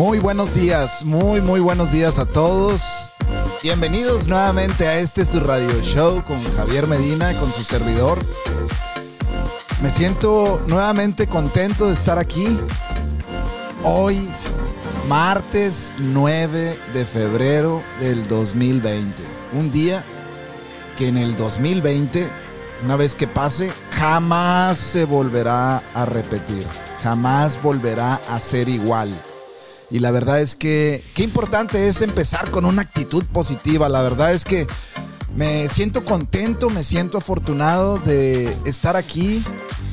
Muy buenos días, muy muy buenos días a todos. Bienvenidos nuevamente a este su radio show con Javier Medina, con su servidor. Me siento nuevamente contento de estar aquí. Hoy, martes 9 de febrero del 2020. Un día que en el 2020, una vez que pase, jamás se volverá a repetir. Jamás volverá a ser igual. Y la verdad es que qué importante es empezar con una actitud positiva. La verdad es que me siento contento, me siento afortunado de estar aquí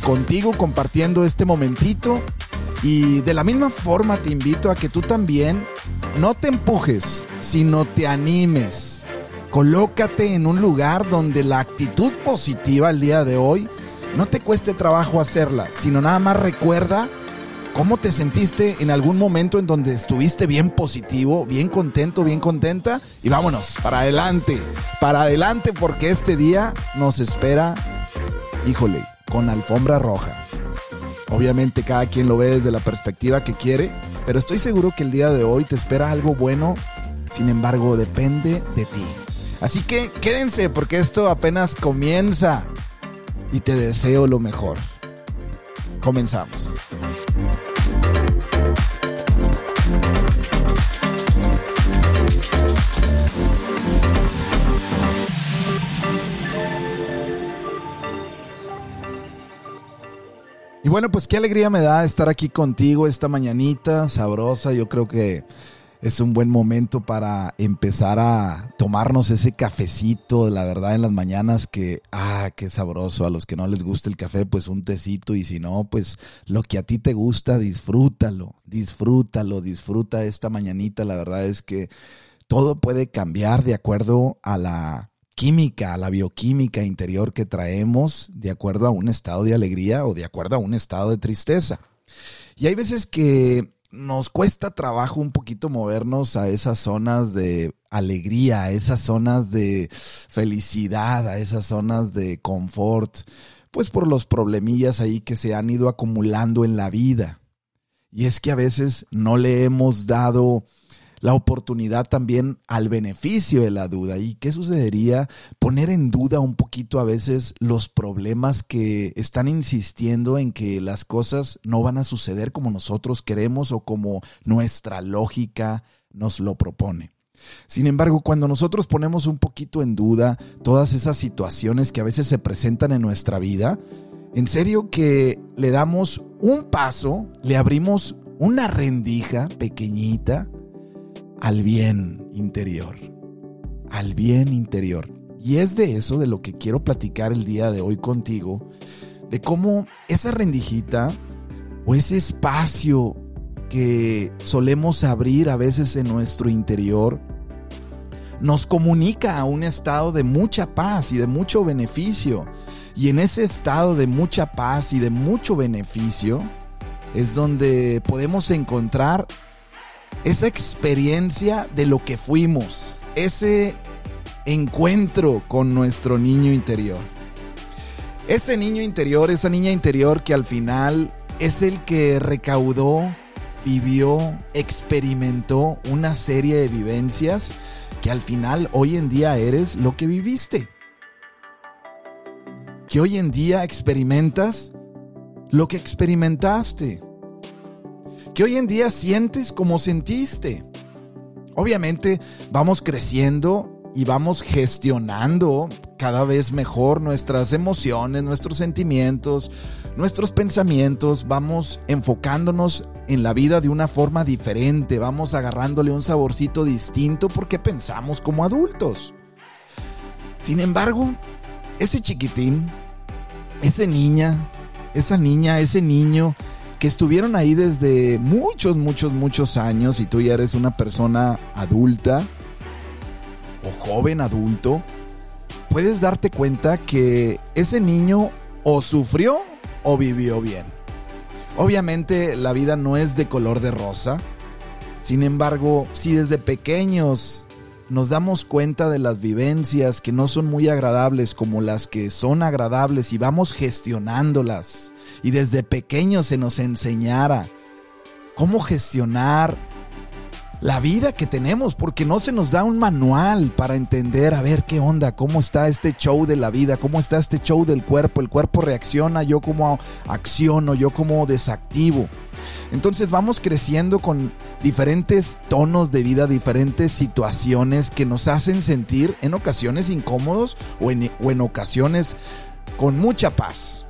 contigo compartiendo este momentito. Y de la misma forma te invito a que tú también no te empujes, sino te animes. Colócate en un lugar donde la actitud positiva el día de hoy no te cueste trabajo hacerla, sino nada más recuerda ¿Cómo te sentiste en algún momento en donde estuviste bien positivo, bien contento, bien contenta? Y vámonos, para adelante, para adelante porque este día nos espera, híjole, con alfombra roja. Obviamente cada quien lo ve desde la perspectiva que quiere, pero estoy seguro que el día de hoy te espera algo bueno, sin embargo depende de ti. Así que quédense porque esto apenas comienza y te deseo lo mejor. Comenzamos. Y bueno, pues qué alegría me da estar aquí contigo esta mañanita sabrosa. Yo creo que es un buen momento para empezar a tomarnos ese cafecito, la verdad, en las mañanas que, ah, qué sabroso. A los que no les gusta el café, pues un tecito y si no, pues lo que a ti te gusta, disfrútalo, disfrútalo, disfruta esta mañanita. La verdad es que todo puede cambiar de acuerdo a la química, a la bioquímica interior que traemos de acuerdo a un estado de alegría o de acuerdo a un estado de tristeza. Y hay veces que nos cuesta trabajo un poquito movernos a esas zonas de alegría, a esas zonas de felicidad, a esas zonas de confort, pues por los problemillas ahí que se han ido acumulando en la vida. Y es que a veces no le hemos dado la oportunidad también al beneficio de la duda. ¿Y qué sucedería? Poner en duda un poquito a veces los problemas que están insistiendo en que las cosas no van a suceder como nosotros queremos o como nuestra lógica nos lo propone. Sin embargo, cuando nosotros ponemos un poquito en duda todas esas situaciones que a veces se presentan en nuestra vida, en serio que le damos un paso, le abrimos una rendija pequeñita al bien interior, al bien interior. Y es de eso de lo que quiero platicar el día de hoy contigo, de cómo esa rendijita o ese espacio que solemos abrir a veces en nuestro interior, nos comunica a un estado de mucha paz y de mucho beneficio. Y en ese estado de mucha paz y de mucho beneficio es donde podemos encontrar esa experiencia de lo que fuimos, ese encuentro con nuestro niño interior. Ese niño interior, esa niña interior que al final es el que recaudó, vivió, experimentó una serie de vivencias que al final hoy en día eres lo que viviste. Que hoy en día experimentas lo que experimentaste que hoy en día sientes como sentiste. Obviamente vamos creciendo y vamos gestionando cada vez mejor nuestras emociones, nuestros sentimientos, nuestros pensamientos, vamos enfocándonos en la vida de una forma diferente, vamos agarrándole un saborcito distinto porque pensamos como adultos. Sin embargo, ese chiquitín, esa niña, esa niña, ese niño que estuvieron ahí desde muchos, muchos, muchos años y tú ya eres una persona adulta o joven adulto, puedes darte cuenta que ese niño o sufrió o vivió bien. Obviamente la vida no es de color de rosa. Sin embargo, si desde pequeños nos damos cuenta de las vivencias que no son muy agradables como las que son agradables y vamos gestionándolas, y desde pequeño se nos enseñara cómo gestionar la vida que tenemos, porque no se nos da un manual para entender, a ver qué onda, cómo está este show de la vida, cómo está este show del cuerpo, el cuerpo reacciona, yo como acciono, yo como desactivo. Entonces vamos creciendo con diferentes tonos de vida, diferentes situaciones que nos hacen sentir en ocasiones incómodos o en, o en ocasiones con mucha paz.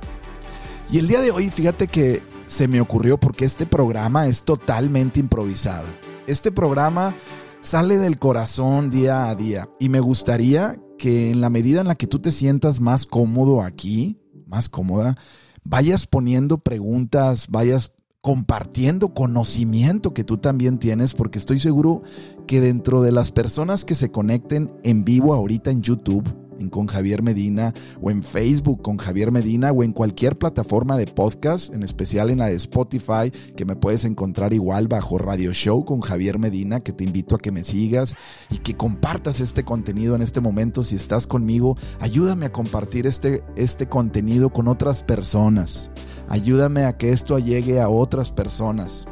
Y el día de hoy, fíjate que se me ocurrió porque este programa es totalmente improvisado. Este programa sale del corazón día a día y me gustaría que en la medida en la que tú te sientas más cómodo aquí, más cómoda, vayas poniendo preguntas, vayas compartiendo conocimiento que tú también tienes, porque estoy seguro que dentro de las personas que se conecten en vivo ahorita en YouTube, con Javier Medina o en Facebook con Javier Medina o en cualquier plataforma de podcast, en especial en la de Spotify, que me puedes encontrar igual bajo Radio Show con Javier Medina, que te invito a que me sigas y que compartas este contenido en este momento. Si estás conmigo, ayúdame a compartir este, este contenido con otras personas. Ayúdame a que esto llegue a otras personas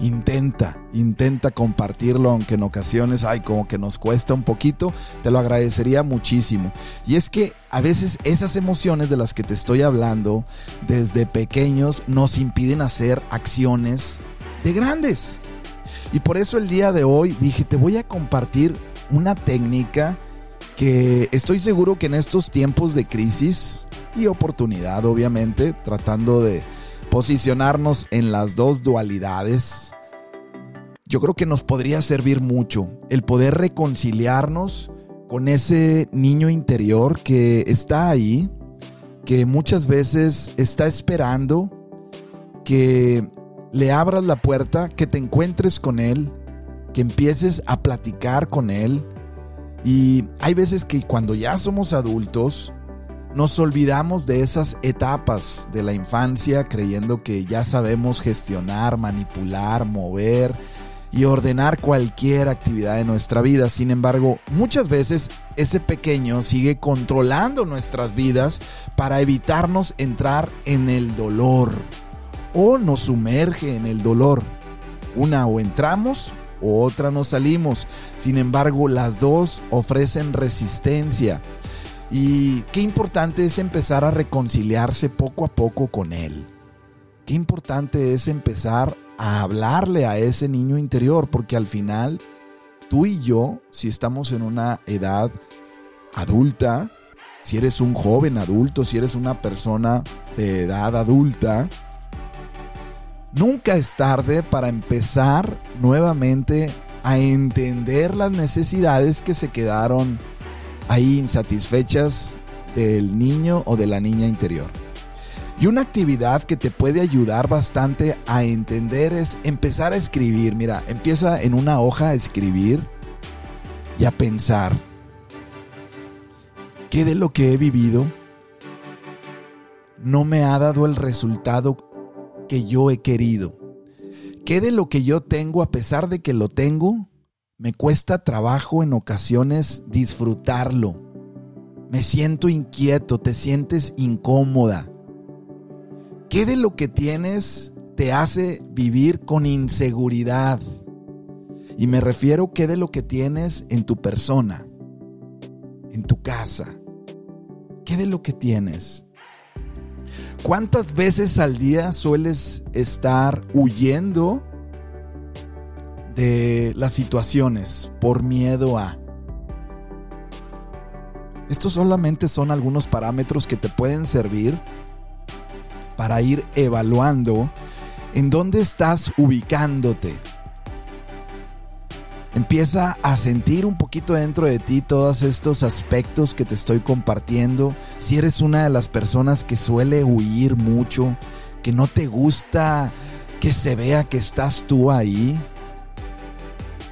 intenta, intenta compartirlo, aunque en ocasiones, hay como que nos cuesta un poquito, te lo agradecería muchísimo. Y es que a veces esas emociones de las que te estoy hablando desde pequeños nos impiden hacer acciones de grandes. Y por eso el día de hoy dije, te voy a compartir una técnica que estoy seguro que en estos tiempos de crisis y oportunidad, obviamente, tratando de posicionarnos en las dos dualidades, yo creo que nos podría servir mucho el poder reconciliarnos con ese niño interior que está ahí, que muchas veces está esperando que le abras la puerta, que te encuentres con él, que empieces a platicar con él. Y hay veces que cuando ya somos adultos, nos olvidamos de esas etapas de la infancia creyendo que ya sabemos gestionar, manipular, mover y ordenar cualquier actividad de nuestra vida. Sin embargo, muchas veces ese pequeño sigue controlando nuestras vidas para evitarnos entrar en el dolor o nos sumerge en el dolor. Una o entramos o otra nos salimos. Sin embargo, las dos ofrecen resistencia y qué importante es empezar a reconciliarse poco a poco con Él. Qué importante es empezar a hablarle a ese niño interior, porque al final tú y yo, si estamos en una edad adulta, si eres un joven adulto, si eres una persona de edad adulta, nunca es tarde para empezar nuevamente a entender las necesidades que se quedaron ahí insatisfechas del niño o de la niña interior. Y una actividad que te puede ayudar bastante a entender es empezar a escribir. Mira, empieza en una hoja a escribir y a pensar. ¿Qué de lo que he vivido no me ha dado el resultado que yo he querido? ¿Qué de lo que yo tengo, a pesar de que lo tengo, me cuesta trabajo en ocasiones disfrutarlo. Me siento inquieto, te sientes incómoda. ¿Qué de lo que tienes te hace vivir con inseguridad? Y me refiero qué de lo que tienes en tu persona, en tu casa. ¿Qué de lo que tienes? ¿Cuántas veces al día sueles estar huyendo de las situaciones por miedo a. Estos solamente son algunos parámetros que te pueden servir para ir evaluando en dónde estás ubicándote. Empieza a sentir un poquito dentro de ti todos estos aspectos que te estoy compartiendo. Si eres una de las personas que suele huir mucho, que no te gusta que se vea que estás tú ahí,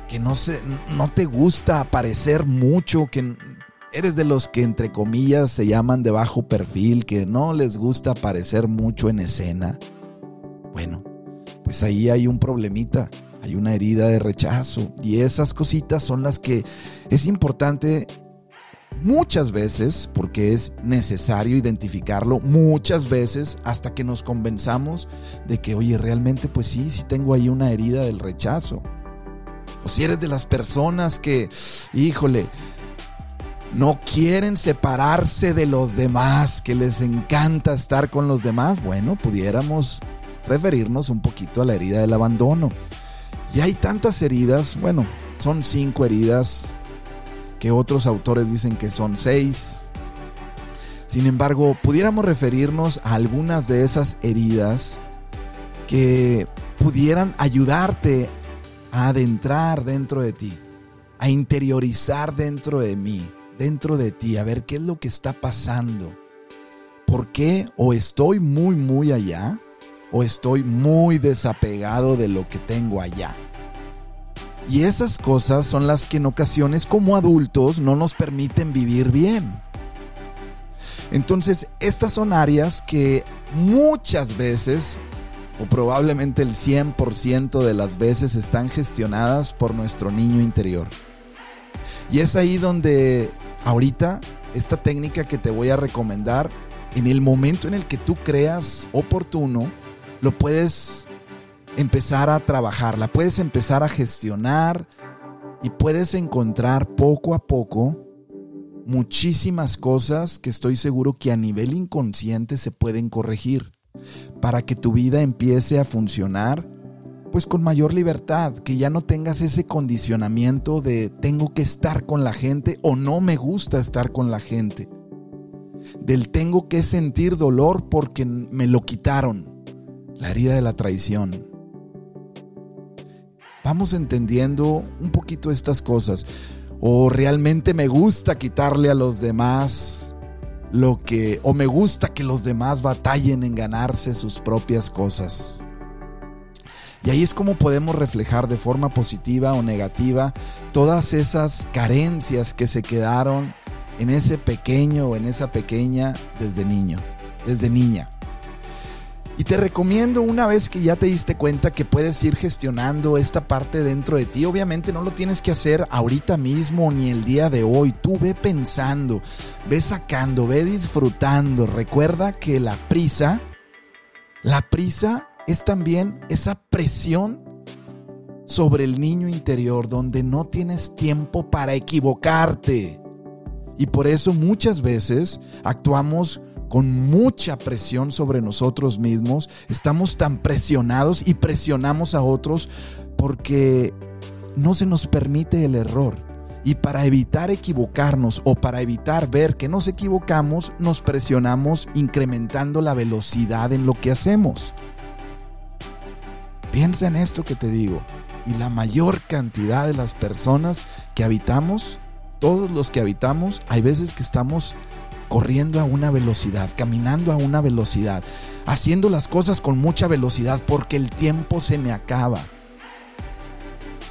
que no, se, no te gusta aparecer mucho, que eres de los que entre comillas se llaman de bajo perfil, que no les gusta aparecer mucho en escena. Bueno, pues ahí hay un problemita, hay una herida de rechazo y esas cositas son las que es importante muchas veces, porque es necesario identificarlo muchas veces hasta que nos convenzamos de que, oye, realmente pues sí, sí tengo ahí una herida del rechazo O si eres de las personas que, híjole, no quieren separarse de los demás, que les encanta estar con los demás, bueno, pudiéramos referirnos un poquito a la herida del abandono. Y hay tantas heridas, bueno, son cinco heridas que otros autores dicen que son seis. Sin embargo, pudiéramos referirnos a algunas de esas heridas que pudieran ayudarte a adentrar dentro de ti, a interiorizar dentro de mí, dentro de ti, a ver qué es lo que está pasando. ¿Por qué o estoy muy, muy allá o estoy muy desapegado de lo que tengo allá? Y esas cosas son las que en ocasiones como adultos no nos permiten vivir bien. Entonces, estas son áreas que muchas veces, o probablemente el 100% de las veces, están gestionadas por nuestro niño interior. Y es ahí donde ahorita esta técnica que te voy a recomendar, en el momento en el que tú creas oportuno, lo puedes empezar a trabajar, la puedes empezar a gestionar y puedes encontrar poco a poco muchísimas cosas que estoy seguro que a nivel inconsciente se pueden corregir para que tu vida empiece a funcionar pues con mayor libertad, que ya no tengas ese condicionamiento de tengo que estar con la gente o no me gusta estar con la gente. Del tengo que sentir dolor porque me lo quitaron. La herida de la traición. Vamos entendiendo un poquito estas cosas o realmente me gusta quitarle a los demás lo que o me gusta que los demás batallen en ganarse sus propias cosas. Y ahí es como podemos reflejar de forma positiva o negativa todas esas carencias que se quedaron en ese pequeño o en esa pequeña desde niño, desde niña. Y te recomiendo una vez que ya te diste cuenta que puedes ir gestionando esta parte dentro de ti. Obviamente no lo tienes que hacer ahorita mismo ni el día de hoy. Tú ve pensando, ve sacando, ve disfrutando. Recuerda que la prisa, la prisa es también esa presión sobre el niño interior donde no tienes tiempo para equivocarte. Y por eso muchas veces actuamos con mucha presión sobre nosotros mismos, estamos tan presionados y presionamos a otros porque no se nos permite el error. Y para evitar equivocarnos o para evitar ver que nos equivocamos, nos presionamos incrementando la velocidad en lo que hacemos. Piensa en esto que te digo. Y la mayor cantidad de las personas que habitamos, todos los que habitamos, hay veces que estamos corriendo a una velocidad, caminando a una velocidad, haciendo las cosas con mucha velocidad porque el tiempo se me acaba.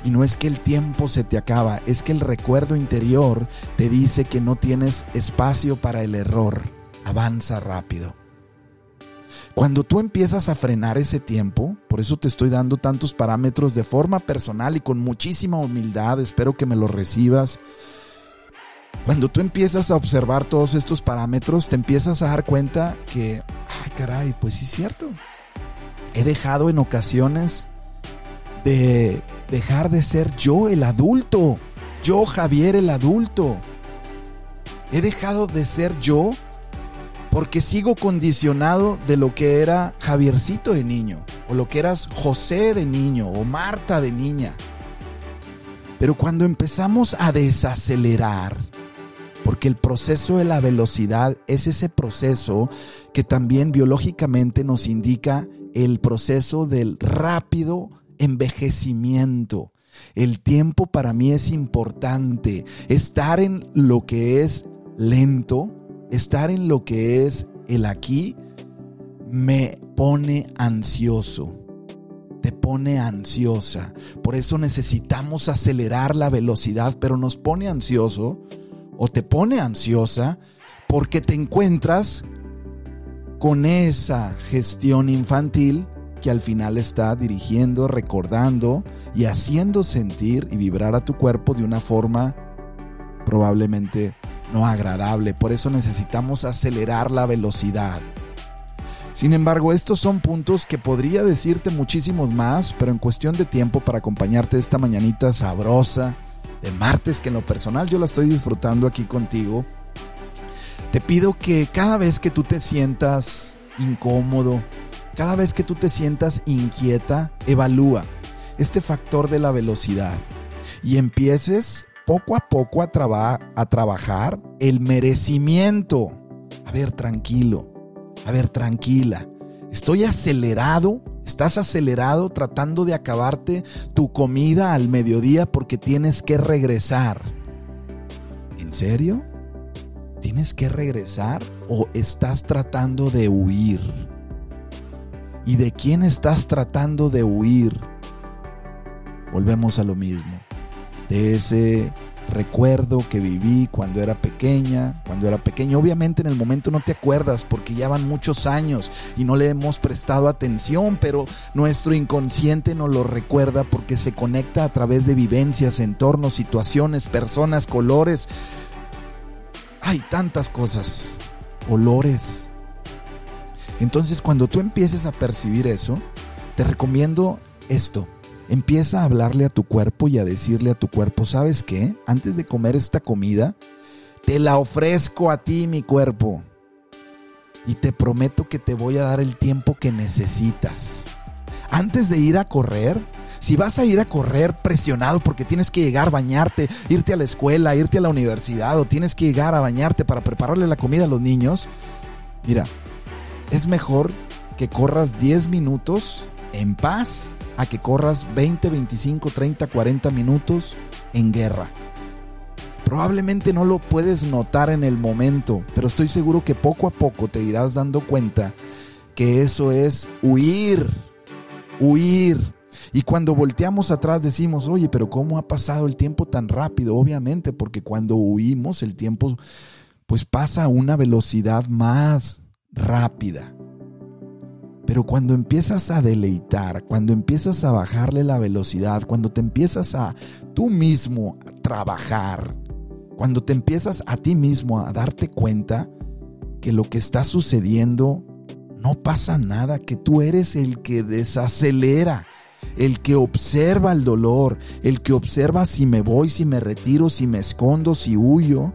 Y no es que el tiempo se te acaba, es que el recuerdo interior te dice que no tienes espacio para el error. Avanza rápido. Cuando tú empiezas a frenar ese tiempo, por eso te estoy dando tantos parámetros de forma personal y con muchísima humildad, espero que me lo recibas cuando tú empiezas a observar todos estos parámetros, te empiezas a dar cuenta que, ay caray, pues sí es cierto. He dejado en ocasiones de dejar de ser yo el adulto, yo Javier el adulto. He dejado de ser yo porque sigo condicionado de lo que era Javiercito de niño, o lo que eras José de niño, o Marta de niña. Pero cuando empezamos a desacelerar, porque el proceso de la velocidad es ese proceso que también biológicamente nos indica el proceso del rápido envejecimiento. El tiempo para mí es importante. Estar en lo que es lento, estar en lo que es el aquí, me pone ansioso. Te pone ansiosa. Por eso necesitamos acelerar la velocidad, pero nos pone ansioso o te pone ansiosa porque te encuentras con esa gestión infantil que al final está dirigiendo, recordando y haciendo sentir y vibrar a tu cuerpo de una forma probablemente no agradable. Por eso necesitamos acelerar la velocidad. Sin embargo, estos son puntos que podría decirte muchísimos más, pero en cuestión de tiempo para acompañarte esta mañanita sabrosa de martes, que en lo personal yo la estoy disfrutando aquí contigo, te pido que cada vez que tú te sientas incómodo, cada vez que tú te sientas inquieta, evalúa este factor de la velocidad y empieces poco a poco a, a trabajar el merecimiento. A ver, tranquilo, a ver, tranquila. Estoy acelerado, estás acelerado tratando de acabarte tu comida al mediodía porque tienes que regresar. ¿En serio? ¿Tienes que regresar o estás tratando de huir? ¿Y de quién estás tratando de huir? Volvemos a lo mismo. De ese recuerdo que viví cuando era pequeña, cuando era pequeño. Obviamente en el momento no te acuerdas porque ya van muchos años y no le hemos prestado atención, pero nuestro inconsciente nos lo recuerda porque se conecta a través de vivencias, entornos, situaciones, personas, colores. Hay tantas cosas, olores. Entonces cuando tú empieces a percibir eso, te recomiendo esto Empieza a hablarle a tu cuerpo y a decirle a tu cuerpo, ¿sabes qué? Antes de comer esta comida, te la ofrezco a ti, mi cuerpo. Y te prometo que te voy a dar el tiempo que necesitas. Antes de ir a correr, si vas a ir a correr presionado porque tienes que llegar, a bañarte, irte a la escuela, irte a la universidad o tienes que llegar a bañarte para prepararle la comida a los niños, mira, es mejor que corras 10 minutos en paz a que corras 20, 25, 30, 40 minutos en guerra. Probablemente no lo puedes notar en el momento, pero estoy seguro que poco a poco te irás dando cuenta que eso es huir, huir. Y cuando volteamos atrás decimos, oye, pero ¿cómo ha pasado el tiempo tan rápido? Obviamente, porque cuando huimos el tiempo pues pasa a una velocidad más rápida. Pero cuando empiezas a deleitar, cuando empiezas a bajarle la velocidad, cuando te empiezas a tú mismo a trabajar, cuando te empiezas a ti mismo a darte cuenta que lo que está sucediendo no pasa nada, que tú eres el que desacelera, el que observa el dolor, el que observa si me voy, si me retiro, si me escondo, si huyo.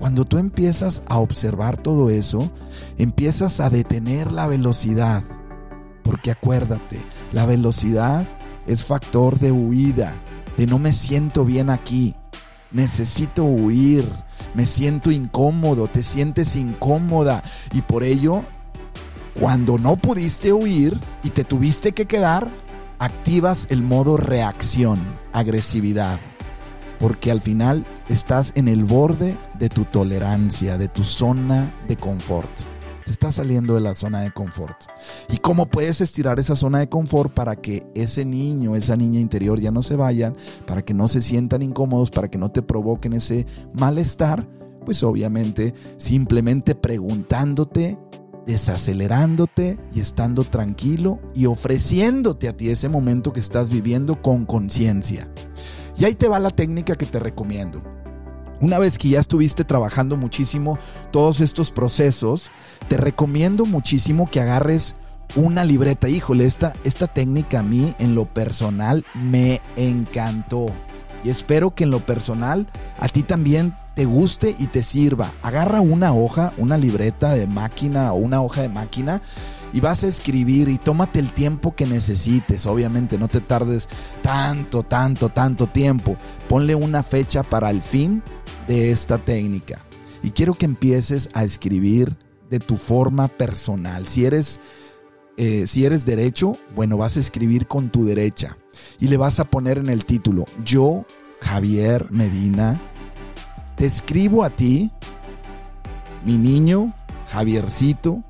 Cuando tú empiezas a observar todo eso, empiezas a detener la velocidad porque acuérdate, la velocidad es factor de huida, de no me siento bien aquí, necesito huir, me siento incómodo, te sientes incómoda y por ello, cuando no pudiste huir y te tuviste que quedar, activas el modo reacción, agresividad, porque al final estás en el borde de tu tolerancia, de tu zona de confort. Te estás saliendo de la zona de confort. ¿Y cómo puedes estirar esa zona de confort para que ese niño, esa niña interior ya no se vayan, para que no se sientan incómodos, para que no te provoquen ese malestar? Pues obviamente simplemente preguntándote, desacelerándote y estando tranquilo y ofreciéndote a ti ese momento que estás viviendo con conciencia. Y ahí te va la técnica que te recomiendo. Una vez que ya estuviste trabajando muchísimo todos estos procesos, te recomiendo muchísimo que agarres una libreta. Híjole, esta, esta técnica a mí en lo personal me encantó. Y espero que en lo personal a ti también te guste y te sirva. Agarra una hoja, una libreta de máquina o una hoja de máquina y vas a escribir y tómate el tiempo que necesites. Obviamente no te tardes tanto, tanto, tanto tiempo. Ponle una fecha para el fin de esta técnica. Y quiero que empieces a escribir de tu forma personal. Si eres, eh, si eres derecho, bueno, vas a escribir con tu derecha. Y le vas a poner en el título, yo, Javier Medina, te escribo a ti, mi niño, Javiercito,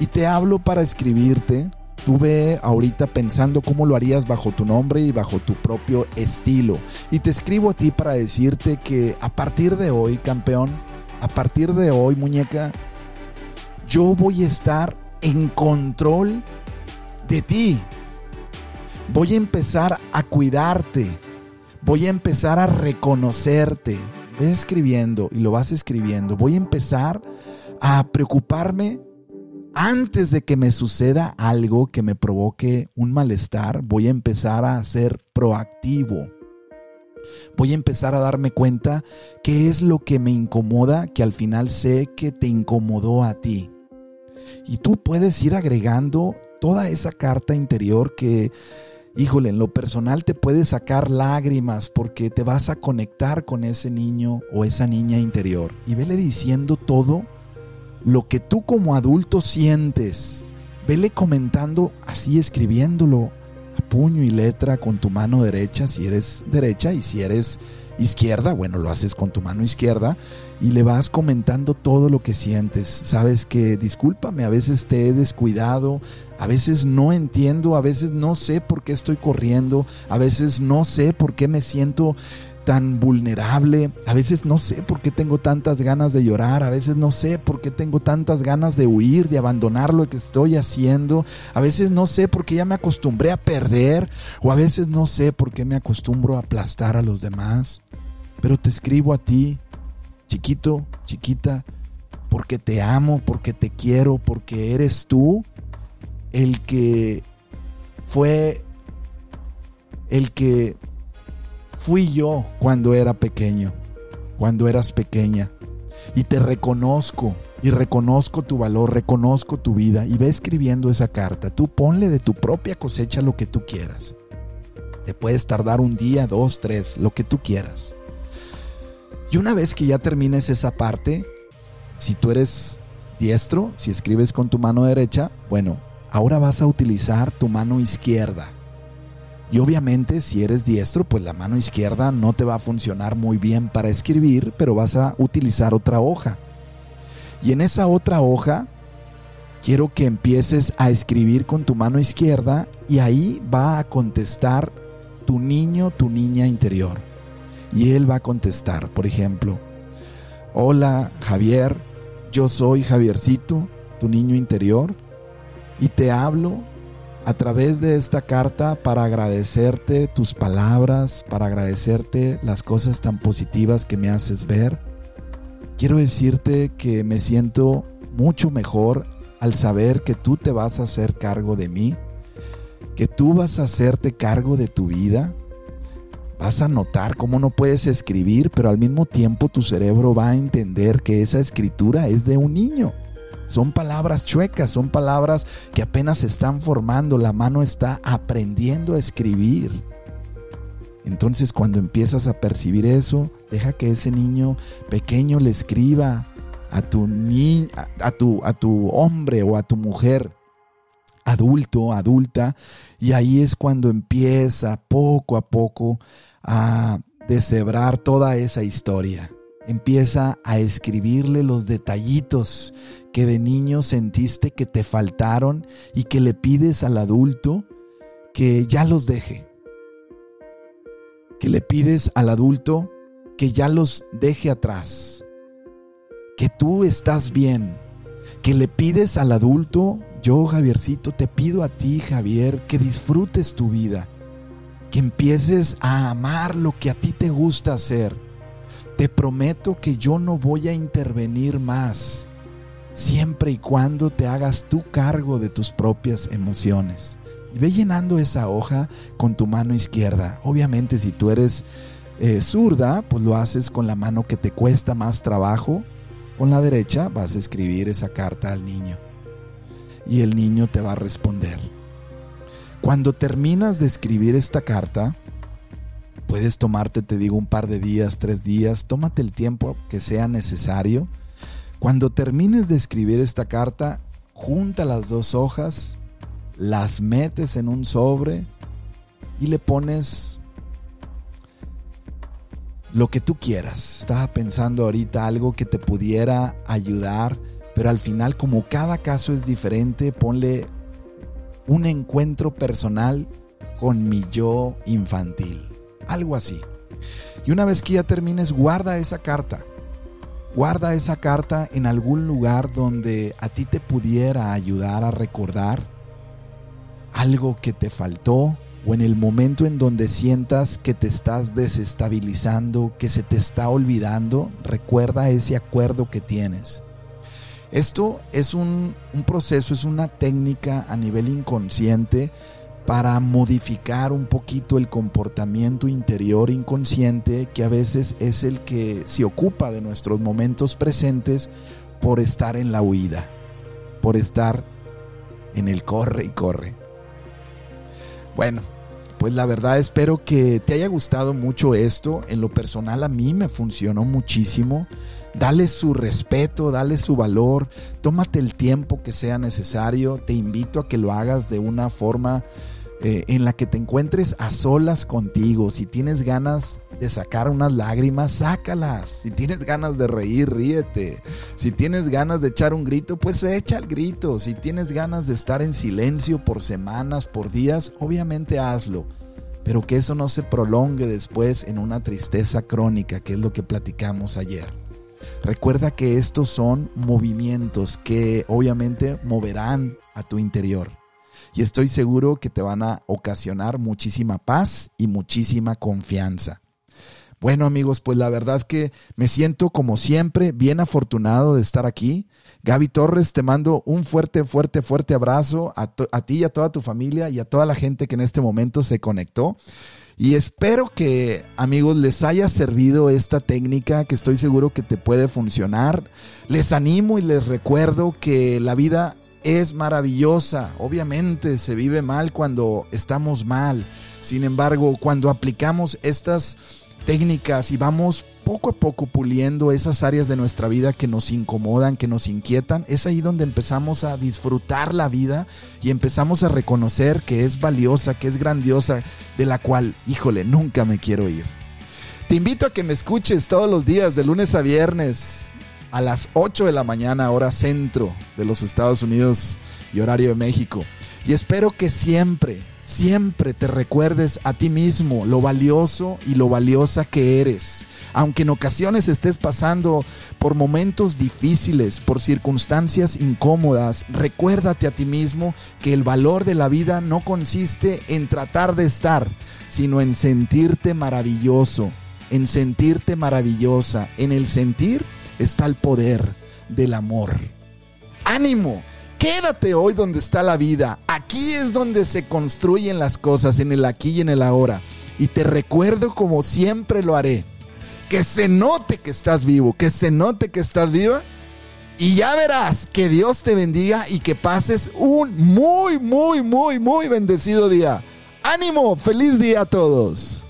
y te hablo para escribirte Estuve ahorita pensando cómo lo harías bajo tu nombre y bajo tu propio estilo. Y te escribo a ti para decirte que a partir de hoy, campeón, a partir de hoy, muñeca, yo voy a estar en control de ti. Voy a empezar a cuidarte. Voy a empezar a reconocerte. Ve escribiendo y lo vas escribiendo. Voy a empezar a preocuparme antes de que me suceda algo que me provoque un malestar, voy a empezar a ser proactivo. Voy a empezar a darme cuenta qué es lo que me incomoda, que al final sé que te incomodó a ti. Y tú puedes ir agregando toda esa carta interior que, híjole, en lo personal te puede sacar lágrimas porque te vas a conectar con ese niño o esa niña interior. Y vele diciendo todo lo que tú como adulto sientes. Vele comentando así, escribiéndolo a puño y letra con tu mano derecha, si eres derecha, y si eres izquierda, bueno, lo haces con tu mano izquierda y le vas comentando todo lo que sientes. Sabes que, discúlpame, a veces te he descuidado, a veces no entiendo, a veces no sé por qué estoy corriendo, a veces no sé por qué me siento tan vulnerable. A veces no sé por qué tengo tantas ganas de llorar. A veces no sé por qué tengo tantas ganas de huir, de abandonar lo que estoy haciendo. A veces no sé por qué ya me acostumbré a perder. O a veces no sé por qué me acostumbro a aplastar a los demás. Pero te escribo a ti, chiquito, chiquita, porque te amo, porque te quiero, porque eres tú el que fue el que fui yo cuando era pequeño, cuando eras pequeña. Y te reconozco, y reconozco tu valor, reconozco tu vida. Y ve escribiendo esa carta. Tú ponle de tu propia cosecha lo que tú quieras. Te puedes tardar un día, dos, tres, lo que tú quieras. Y una vez que ya termines esa parte, si tú eres diestro, si escribes con tu mano derecha, bueno, ahora vas a utilizar tu mano izquierda y obviamente si eres diestro, pues la mano izquierda no te va a funcionar muy bien para escribir, pero vas a utilizar otra hoja. Y en esa otra hoja quiero que empieces a escribir con tu mano izquierda y ahí va a contestar tu niño, tu niña interior. Y él va a contestar, por ejemplo, hola Javier, yo soy Javiercito, tu niño interior, y te hablo a través de esta carta para agradecerte tus palabras, para agradecerte las cosas tan positivas que me haces ver. Quiero decirte que me siento mucho mejor al saber que tú te vas a hacer cargo de mí, que tú vas a hacerte cargo de tu vida. Vas a notar cómo no puedes escribir, pero al mismo tiempo tu cerebro va a entender que esa escritura es de un niño son palabras chuecas, son palabras que apenas se están formando, la mano está aprendiendo a escribir. Entonces cuando empiezas a percibir eso, deja que ese niño pequeño le escriba a tu, ni a, tu, a tu hombre o a tu mujer adulto, adulta, y ahí es cuando empieza poco a poco a deshebrar toda esa historia empieza a escribirle los detallitos que de niño sentiste que te faltaron y que le pides al adulto que ya los deje. Que le pides al adulto que ya los deje atrás. Que tú estás bien. Que le pides al adulto, yo Javiercito, te pido a ti Javier, que disfrutes tu vida. Que empieces a amar lo que a ti te gusta hacer te prometo que yo no voy a intervenir más, siempre y cuando te hagas tú cargo de tus propias emociones. Ve llenando esa hoja con tu mano izquierda. Obviamente si tú eres eh, zurda, pues lo haces con la mano que te cuesta más trabajo. Con la derecha vas a escribir esa carta al niño. Y el niño te va a responder. Cuando terminas de escribir esta carta, Puedes tomarte, te digo, un par de días, tres días, tómate el tiempo que sea necesario. Cuando termines de escribir esta carta, junta las dos hojas, las metes en un sobre y le pones lo que tú quieras. Estaba pensando ahorita algo que te pudiera ayudar, pero al final como cada caso es diferente, ponle un encuentro personal con mi yo infantil algo así. Y una vez que ya termines, guarda esa carta. Guarda esa carta en algún lugar donde a ti te pudiera ayudar a recordar algo que te faltó o en el momento en donde sientas que te estás desestabilizando, que se te está olvidando, recuerda ese acuerdo que tienes. Esto es un, proceso, es una técnica a nivel inconsciente para modificar un poquito el comportamiento interior inconsciente que a veces es el que se ocupa de nuestros momentos presentes por estar en la huida, por estar en el corre y corre. Bueno, pues la verdad espero que te haya gustado mucho esto. En lo personal a mí me funcionó muchísimo. Dale su respeto, dale su valor, tómate el tiempo que sea necesario. Te invito a que lo hagas de una forma eh, en la que te encuentres a solas contigo. Si tienes ganas de sacar unas lágrimas, sácalas. Si tienes ganas de reír, ríete. Si tienes ganas de echar un grito, pues echa el grito. Si tienes ganas de estar en silencio por semanas, por días, obviamente hazlo. Pero que eso no se prolongue después en una tristeza crónica, que es lo que platicamos ayer. Recuerda que estos son movimientos que obviamente moverán a tu interior y estoy seguro que te van a ocasionar muchísima paz y muchísima confianza. Bueno amigos, pues la verdad es que me siento como siempre bien afortunado de estar aquí. Gaby Torres, te mando un fuerte, fuerte, fuerte abrazo a, a ti y a toda tu familia y a toda la gente que en este momento se conectó. Y espero que amigos les haya servido esta técnica que estoy seguro que te puede funcionar. Les animo y les recuerdo que la vida es maravillosa. Obviamente se vive mal cuando estamos mal. Sin embargo, cuando aplicamos estas técnicas y vamos poco a poco puliendo esas áreas de nuestra vida que nos incomodan, que nos inquietan, es ahí donde empezamos a disfrutar la vida y empezamos a reconocer que es valiosa, que es grandiosa, de la cual, híjole, nunca me quiero ir. Te invito a que me escuches todos los días, de lunes a viernes, a las 8 de la mañana, hora centro de los Estados Unidos y horario de México. Y espero que siempre, siempre te recuerdes a ti mismo lo valioso y lo valiosa que eres. Aunque en ocasiones estés pasando por momentos difíciles, por circunstancias incómodas, recuérdate a ti mismo que el valor de la vida no consiste en tratar de estar, sino en sentirte maravilloso, en sentirte maravillosa, en el sentir está el poder del amor. Ánimo, quédate hoy donde está la vida. Aquí es donde se construyen las cosas, en el aquí y en el ahora. Y te recuerdo como siempre lo haré. Que se note que estás vivo, que se note que estás viva. Y ya verás que Dios te bendiga y que pases un muy, muy, muy, muy bendecido día. Ánimo, feliz día a todos.